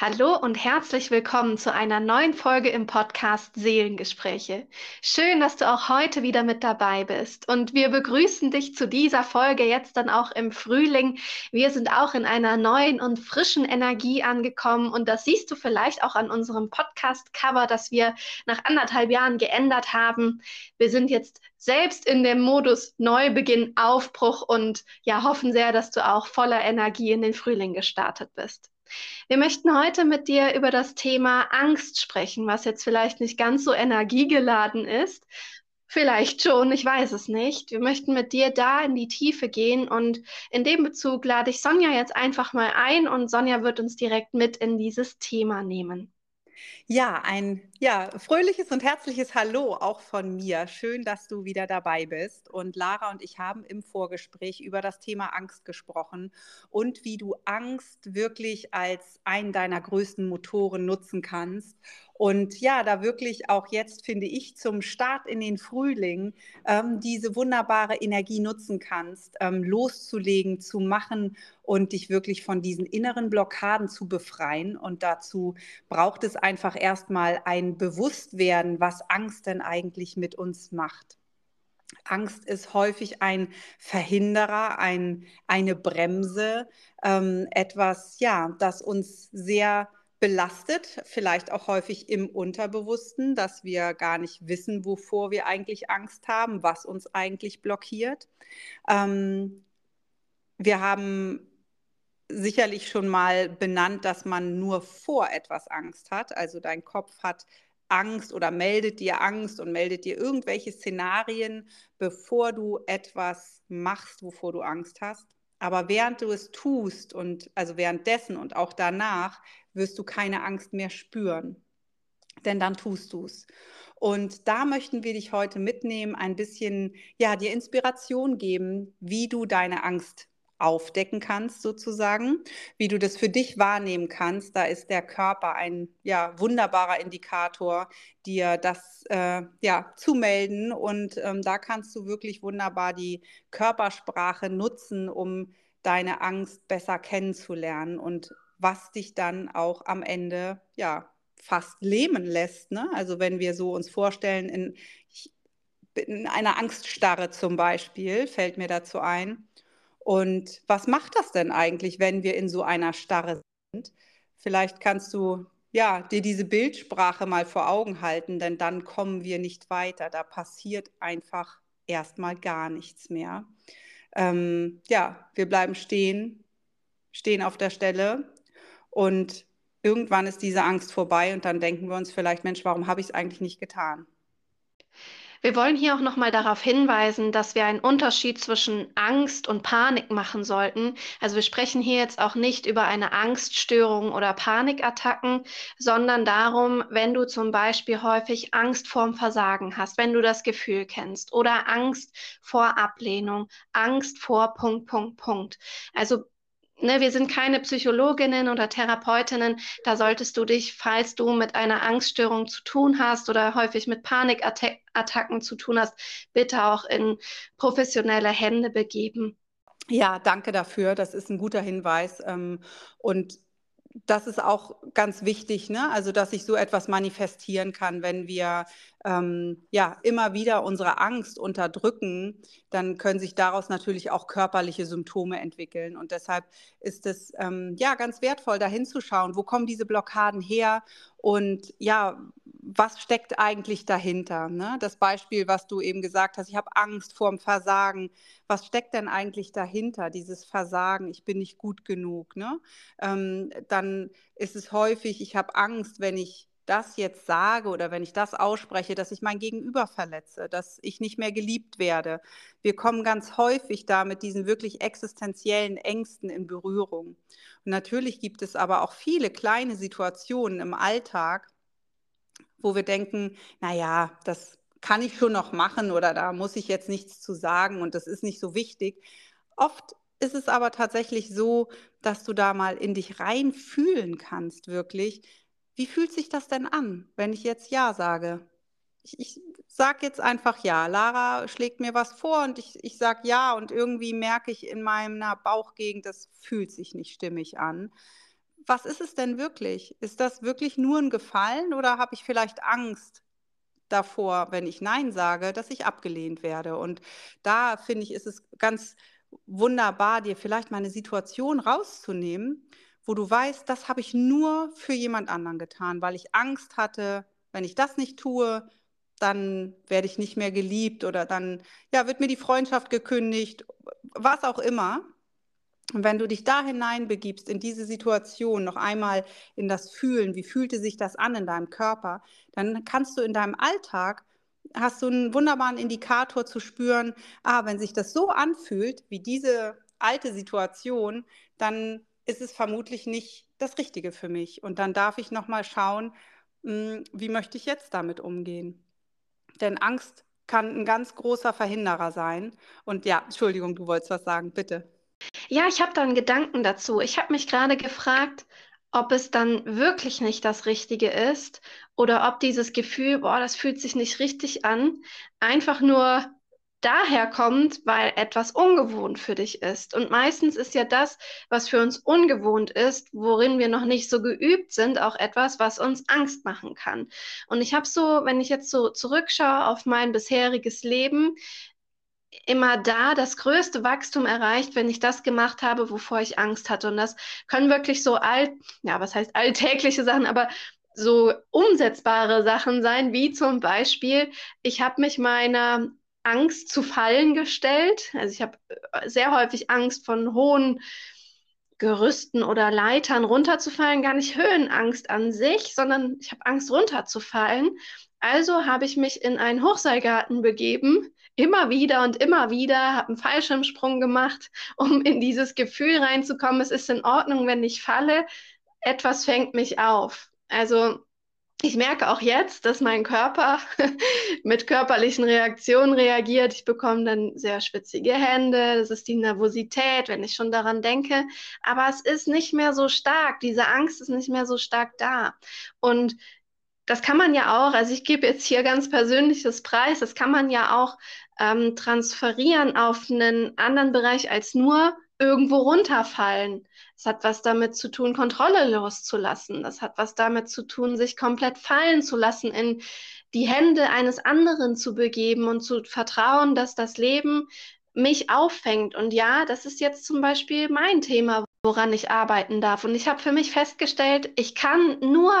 Hallo und herzlich willkommen zu einer neuen Folge im Podcast Seelengespräche. Schön, dass du auch heute wieder mit dabei bist. Und wir begrüßen dich zu dieser Folge jetzt dann auch im Frühling. Wir sind auch in einer neuen und frischen Energie angekommen. Und das siehst du vielleicht auch an unserem Podcast-Cover, das wir nach anderthalb Jahren geändert haben. Wir sind jetzt selbst in dem Modus Neubeginn, Aufbruch und ja, hoffen sehr, dass du auch voller Energie in den Frühling gestartet bist. Wir möchten heute mit dir über das Thema Angst sprechen, was jetzt vielleicht nicht ganz so energiegeladen ist. Vielleicht schon, ich weiß es nicht. Wir möchten mit dir da in die Tiefe gehen und in dem Bezug lade ich Sonja jetzt einfach mal ein und Sonja wird uns direkt mit in dieses Thema nehmen. Ja, ein ja, fröhliches und herzliches Hallo auch von mir. Schön, dass du wieder dabei bist. Und Lara und ich haben im Vorgespräch über das Thema Angst gesprochen und wie du Angst wirklich als einen deiner größten Motoren nutzen kannst und ja, da wirklich auch jetzt, finde ich, zum Start in den Frühling ähm, diese wunderbare Energie nutzen kannst, ähm, loszulegen, zu machen und dich wirklich von diesen inneren Blockaden zu befreien. Und dazu braucht es einfach erstmal ein Bewusstwerden, was Angst denn eigentlich mit uns macht. Angst ist häufig ein Verhinderer, ein, eine Bremse, ähm, etwas, ja, das uns sehr belastet, vielleicht auch häufig im Unterbewussten, dass wir gar nicht wissen, wovor wir eigentlich Angst haben, was uns eigentlich blockiert. Ähm, wir haben sicherlich schon mal benannt, dass man nur vor etwas Angst hat. Also dein Kopf hat Angst oder meldet dir Angst und meldet dir irgendwelche Szenarien, bevor du etwas machst, wovor du Angst hast. Aber während du es tust und also währenddessen und auch danach wirst du keine Angst mehr spüren. Denn dann tust du es. Und da möchten wir dich heute mitnehmen, ein bisschen, ja, dir Inspiration geben, wie du deine Angst aufdecken kannst, sozusagen, wie du das für dich wahrnehmen kannst. Da ist der Körper ein ja, wunderbarer Indikator, dir das äh, ja, zu melden. Und ähm, da kannst du wirklich wunderbar die Körpersprache nutzen, um deine Angst besser kennenzulernen und was dich dann auch am Ende ja fast lähmen lässt. Ne? Also wenn wir so uns vorstellen, in, in einer Angststarre zum Beispiel, fällt mir dazu ein. Und was macht das denn eigentlich, wenn wir in so einer Starre sind? Vielleicht kannst du ja, dir diese Bildsprache mal vor Augen halten, denn dann kommen wir nicht weiter. Da passiert einfach erstmal gar nichts mehr. Ähm, ja, wir bleiben stehen, stehen auf der Stelle und irgendwann ist diese Angst vorbei und dann denken wir uns vielleicht, Mensch, warum habe ich es eigentlich nicht getan? Wir wollen hier auch nochmal darauf hinweisen, dass wir einen Unterschied zwischen Angst und Panik machen sollten. Also wir sprechen hier jetzt auch nicht über eine Angststörung oder Panikattacken, sondern darum, wenn du zum Beispiel häufig Angst vorm Versagen hast, wenn du das Gefühl kennst oder Angst vor Ablehnung, Angst vor Punkt, Punkt, Punkt. Also ne, wir sind keine Psychologinnen oder Therapeutinnen. Da solltest du dich, falls du mit einer Angststörung zu tun hast oder häufig mit Panikattacken zu tun hast, bitte auch in professionelle Hände begeben. Ja, danke dafür. Das ist ein guter Hinweis. Ähm, und das ist auch ganz wichtig, ne? also dass sich so etwas manifestieren kann, wenn wir ähm, ja immer wieder unsere Angst unterdrücken, dann können sich daraus natürlich auch körperliche Symptome entwickeln. Und deshalb ist es ähm, ja ganz wertvoll, da hinzuschauen, wo kommen diese Blockaden her und ja, was steckt eigentlich dahinter? Ne? Das Beispiel, was du eben gesagt hast, ich habe Angst vor dem Versagen. Was steckt denn eigentlich dahinter, dieses Versagen, ich bin nicht gut genug? Ne? Ähm, dann ist es häufig, ich habe Angst, wenn ich das jetzt sage oder wenn ich das ausspreche, dass ich mein Gegenüber verletze, dass ich nicht mehr geliebt werde. Wir kommen ganz häufig da mit diesen wirklich existenziellen Ängsten in Berührung. Und natürlich gibt es aber auch viele kleine Situationen im Alltag, wo wir denken, naja, das kann ich schon noch machen oder da muss ich jetzt nichts zu sagen und das ist nicht so wichtig. Oft ist es aber tatsächlich so, dass du da mal in dich reinfühlen kannst, wirklich. Wie fühlt sich das denn an, wenn ich jetzt Ja sage? Ich, ich sage jetzt einfach Ja. Lara schlägt mir was vor und ich, ich sage Ja und irgendwie merke ich in meiner Bauchgegend, das fühlt sich nicht stimmig an. Was ist es denn wirklich? Ist das wirklich nur ein Gefallen oder habe ich vielleicht Angst, davor, wenn ich Nein sage, dass ich abgelehnt werde. Und da finde ich, ist es ganz wunderbar, dir vielleicht mal eine Situation rauszunehmen, wo du weißt, das habe ich nur für jemand anderen getan, weil ich Angst hatte, wenn ich das nicht tue, dann werde ich nicht mehr geliebt oder dann ja, wird mir die Freundschaft gekündigt, was auch immer. Und wenn du dich da hineinbegibst, in diese Situation, noch einmal in das Fühlen, wie fühlte sich das an in deinem Körper, dann kannst du in deinem Alltag, hast du einen wunderbaren Indikator zu spüren, ah, wenn sich das so anfühlt, wie diese alte Situation, dann ist es vermutlich nicht das Richtige für mich. Und dann darf ich nochmal schauen, hm, wie möchte ich jetzt damit umgehen. Denn Angst kann ein ganz großer Verhinderer sein. Und ja, Entschuldigung, du wolltest was sagen, bitte. Ja, ich habe da einen Gedanken dazu. Ich habe mich gerade gefragt, ob es dann wirklich nicht das Richtige ist oder ob dieses Gefühl, boah, das fühlt sich nicht richtig an, einfach nur daher kommt, weil etwas ungewohnt für dich ist. Und meistens ist ja das, was für uns ungewohnt ist, worin wir noch nicht so geübt sind, auch etwas, was uns Angst machen kann. Und ich habe so, wenn ich jetzt so zurückschaue auf mein bisheriges Leben, immer da das größte Wachstum erreicht, wenn ich das gemacht habe, wovor ich Angst hatte. Und das können wirklich so alt, ja, was heißt alltägliche Sachen, aber so umsetzbare Sachen sein, wie zum Beispiel, ich habe mich meiner Angst zu fallen gestellt. Also ich habe äh, sehr häufig Angst von hohen Gerüsten oder Leitern runterzufallen, gar nicht Höhenangst an sich, sondern ich habe Angst runterzufallen. Also habe ich mich in einen Hochseilgarten begeben, immer wieder und immer wieder, habe einen Fallschirmsprung gemacht, um in dieses Gefühl reinzukommen, es ist in Ordnung, wenn ich falle, etwas fängt mich auf. Also ich merke auch jetzt, dass mein Körper mit körperlichen Reaktionen reagiert. Ich bekomme dann sehr schwitzige Hände. Das ist die Nervosität, wenn ich schon daran denke. Aber es ist nicht mehr so stark. Diese Angst ist nicht mehr so stark da. Und das kann man ja auch, also ich gebe jetzt hier ganz persönliches Preis, das kann man ja auch ähm, transferieren auf einen anderen Bereich als nur irgendwo runterfallen. Es hat was damit zu tun, Kontrolle loszulassen. Das hat was damit zu tun, sich komplett fallen zu lassen, in die Hände eines anderen zu begeben und zu vertrauen, dass das Leben mich auffängt. Und ja, das ist jetzt zum Beispiel mein Thema, woran ich arbeiten darf. Und ich habe für mich festgestellt, ich kann nur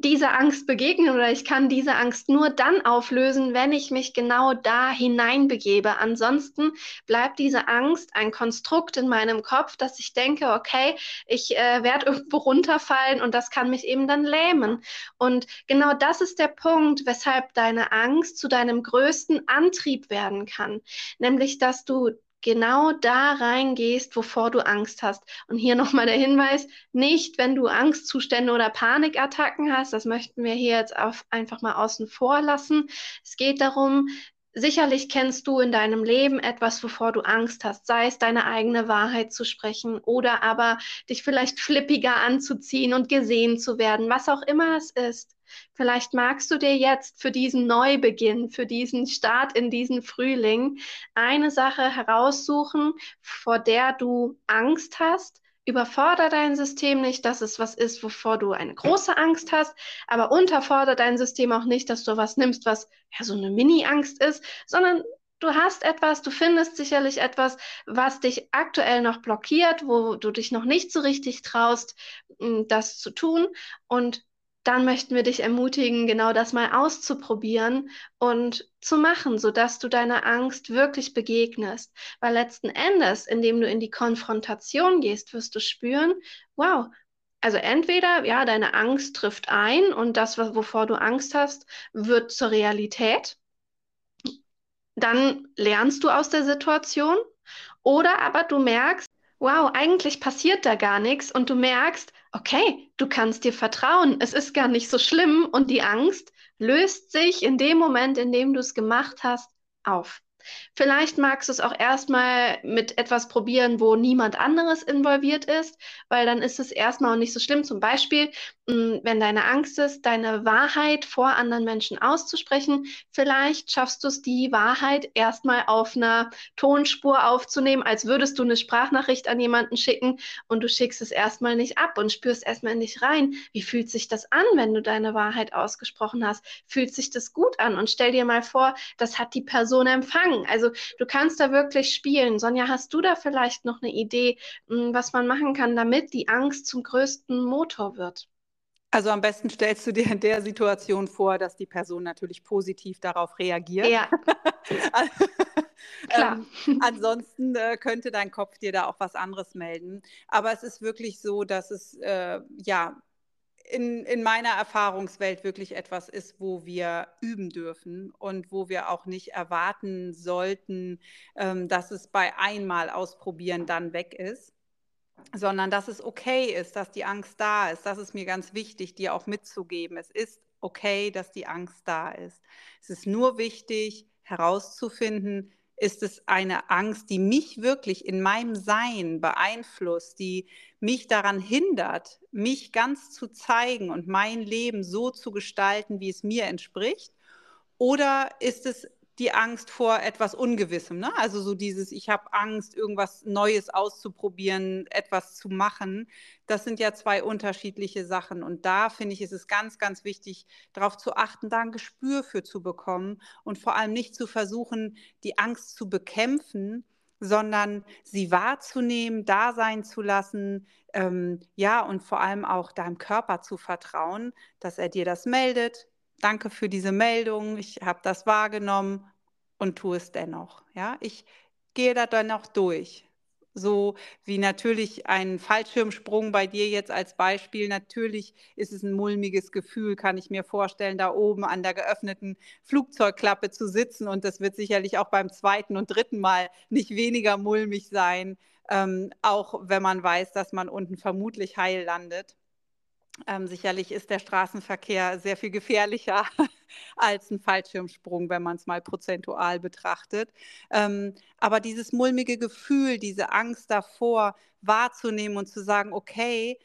dieser Angst begegnen oder ich kann diese Angst nur dann auflösen, wenn ich mich genau da hineinbegebe. Ansonsten bleibt diese Angst ein Konstrukt in meinem Kopf, dass ich denke, okay, ich äh, werde irgendwo runterfallen und das kann mich eben dann lähmen. Und genau das ist der Punkt, weshalb deine Angst zu deinem größten Antrieb werden kann, nämlich dass du genau da reingehst, wovor du Angst hast. Und hier nochmal der Hinweis, nicht, wenn du Angstzustände oder Panikattacken hast, das möchten wir hier jetzt auf, einfach mal außen vor lassen. Es geht darum, Sicherlich kennst du in deinem Leben etwas, wovor du Angst hast, sei es deine eigene Wahrheit zu sprechen oder aber dich vielleicht flippiger anzuziehen und gesehen zu werden, was auch immer es ist. Vielleicht magst du dir jetzt für diesen Neubeginn, für diesen Start in diesen Frühling eine Sache heraussuchen, vor der du Angst hast. Überfordere dein System nicht, dass es was ist, wovor du eine große Angst hast, aber unterfordere dein System auch nicht, dass du was nimmst, was ja so eine Mini-Angst ist, sondern du hast etwas, du findest sicherlich etwas, was dich aktuell noch blockiert, wo du dich noch nicht so richtig traust, das zu tun. Und dann möchten wir dich ermutigen, genau das mal auszuprobieren und zu machen, sodass du deiner Angst wirklich begegnest. Weil letzten Endes, indem du in die Konfrontation gehst, wirst du spüren, wow, also entweder, ja, deine Angst trifft ein und das, wovor du Angst hast, wird zur Realität. Dann lernst du aus der Situation. Oder aber du merkst, wow, eigentlich passiert da gar nichts und du merkst, okay, du kannst dir vertrauen, es ist gar nicht so schlimm und die Angst löst sich in dem Moment, in dem du es gemacht hast, auf. Vielleicht magst du es auch erstmal mit etwas probieren, wo niemand anderes involviert ist, weil dann ist es erstmal auch nicht so schlimm. Zum Beispiel, wenn deine Angst ist, deine Wahrheit vor anderen Menschen auszusprechen, vielleicht schaffst du es, die Wahrheit erstmal auf einer Tonspur aufzunehmen, als würdest du eine Sprachnachricht an jemanden schicken und du schickst es erstmal nicht ab und spürst erstmal nicht rein. Wie fühlt sich das an, wenn du deine Wahrheit ausgesprochen hast? Fühlt sich das gut an? Und stell dir mal vor, das hat die Person empfangen. Also du kannst da wirklich spielen. Sonja, hast du da vielleicht noch eine Idee, hm, was man machen kann, damit die Angst zum größten Motor wird? Also am besten stellst du dir in der Situation vor, dass die Person natürlich positiv darauf reagiert. Ja. Klar. Ähm, ansonsten äh, könnte dein Kopf dir da auch was anderes melden. Aber es ist wirklich so, dass es äh, ja in, in meiner Erfahrungswelt wirklich etwas ist, wo wir üben dürfen und wo wir auch nicht erwarten sollten, ähm, dass es bei einmal ausprobieren dann weg ist sondern dass es okay ist, dass die Angst da ist. Das ist mir ganz wichtig, dir auch mitzugeben. Es ist okay, dass die Angst da ist. Es ist nur wichtig herauszufinden, ist es eine Angst, die mich wirklich in meinem Sein beeinflusst, die mich daran hindert, mich ganz zu zeigen und mein Leben so zu gestalten, wie es mir entspricht? Oder ist es die Angst vor etwas Ungewissem. Ne? Also so dieses, ich habe Angst, irgendwas Neues auszuprobieren, etwas zu machen. Das sind ja zwei unterschiedliche Sachen. Und da finde ich, ist es ganz, ganz wichtig, darauf zu achten, da ein Gespür für zu bekommen und vor allem nicht zu versuchen, die Angst zu bekämpfen, sondern sie wahrzunehmen, da sein zu lassen, ähm, ja, und vor allem auch deinem Körper zu vertrauen, dass er dir das meldet, danke für diese Meldung, ich habe das wahrgenommen und tue es dennoch. Ja, ich gehe da dann noch durch. So wie natürlich ein Fallschirmsprung bei dir jetzt als Beispiel. Natürlich ist es ein mulmiges Gefühl, kann ich mir vorstellen, da oben an der geöffneten Flugzeugklappe zu sitzen. Und das wird sicherlich auch beim zweiten und dritten Mal nicht weniger mulmig sein, ähm, auch wenn man weiß, dass man unten vermutlich heil landet. Ähm, sicherlich ist der Straßenverkehr sehr viel gefährlicher als ein Fallschirmsprung, wenn man es mal prozentual betrachtet. Ähm, aber dieses mulmige Gefühl, diese Angst davor wahrzunehmen und zu sagen, okay,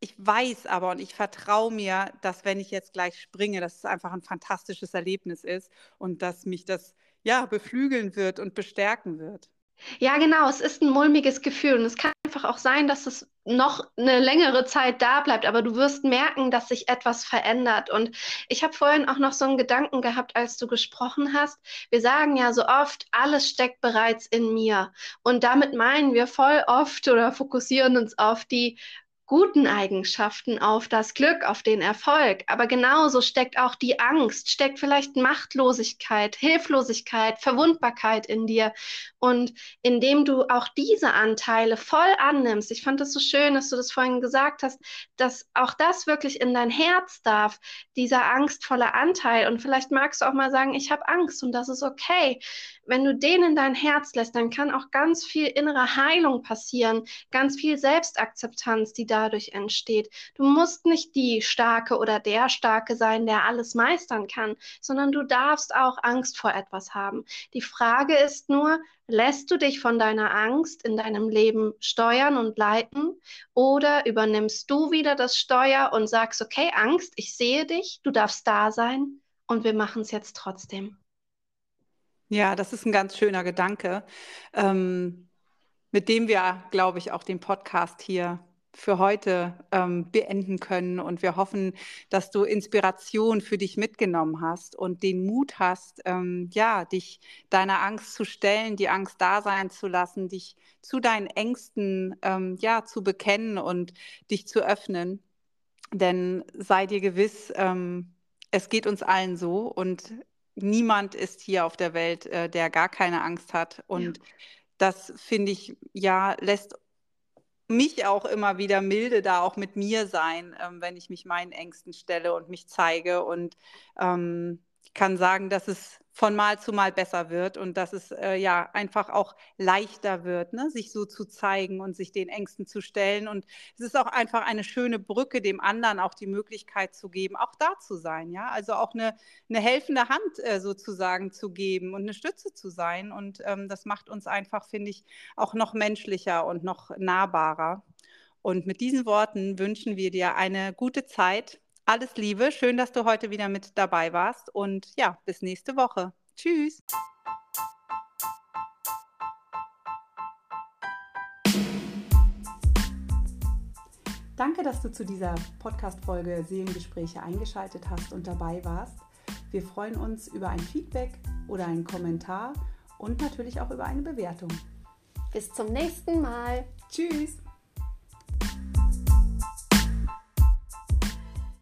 ich weiß aber und ich vertraue mir, dass wenn ich jetzt gleich springe, dass es einfach ein fantastisches Erlebnis ist und dass mich das ja beflügeln wird und bestärken wird. Ja, genau. Es ist ein mulmiges Gefühl und es kann einfach auch sein, dass es noch eine längere Zeit da bleibt, aber du wirst merken, dass sich etwas verändert. Und ich habe vorhin auch noch so einen Gedanken gehabt, als du gesprochen hast. Wir sagen ja so oft, alles steckt bereits in mir. Und damit meinen wir voll oft oder fokussieren uns auf die guten Eigenschaften, auf das Glück, auf den Erfolg. Aber genauso steckt auch die Angst, steckt vielleicht Machtlosigkeit, Hilflosigkeit, Verwundbarkeit in dir. Und indem du auch diese Anteile voll annimmst, ich fand es so schön, dass du das vorhin gesagt hast, dass auch das wirklich in dein Herz darf, dieser angstvolle Anteil. Und vielleicht magst du auch mal sagen, ich habe Angst und das ist okay. Wenn du den in dein Herz lässt, dann kann auch ganz viel innere Heilung passieren, ganz viel Selbstakzeptanz, die dadurch entsteht. Du musst nicht die Starke oder der Starke sein, der alles meistern kann, sondern du darfst auch Angst vor etwas haben. Die Frage ist nur, Lässt du dich von deiner Angst in deinem Leben steuern und leiten oder übernimmst du wieder das Steuer und sagst, okay, Angst, ich sehe dich, du darfst da sein und wir machen es jetzt trotzdem? Ja, das ist ein ganz schöner Gedanke, ähm, mit dem wir, glaube ich, auch den Podcast hier für heute ähm, beenden können. Und wir hoffen, dass du Inspiration für dich mitgenommen hast und den Mut hast, ähm, ja, dich deiner Angst zu stellen, die Angst da sein zu lassen, dich zu deinen Ängsten ähm, ja zu bekennen und dich zu öffnen. Denn sei dir gewiss, ähm, es geht uns allen so und niemand ist hier auf der Welt, äh, der gar keine Angst hat. Und ja. das finde ich, ja, lässt mich auch immer wieder milde da auch mit mir sein, ähm, wenn ich mich meinen Ängsten stelle und mich zeige und ähm, kann sagen, dass es von Mal zu Mal besser wird und dass es äh, ja einfach auch leichter wird, ne? sich so zu zeigen und sich den Ängsten zu stellen. Und es ist auch einfach eine schöne Brücke, dem anderen auch die Möglichkeit zu geben, auch da zu sein. Ja, also auch eine, eine helfende Hand äh, sozusagen zu geben und eine Stütze zu sein. Und ähm, das macht uns einfach, finde ich, auch noch menschlicher und noch nahbarer. Und mit diesen Worten wünschen wir dir eine gute Zeit alles Liebe, schön, dass du heute wieder mit dabei warst und ja, bis nächste Woche. Tschüss. Danke, dass du zu dieser Podcast-Folge Seelengespräche eingeschaltet hast und dabei warst. Wir freuen uns über ein Feedback oder einen Kommentar und natürlich auch über eine Bewertung. Bis zum nächsten Mal. Tschüss.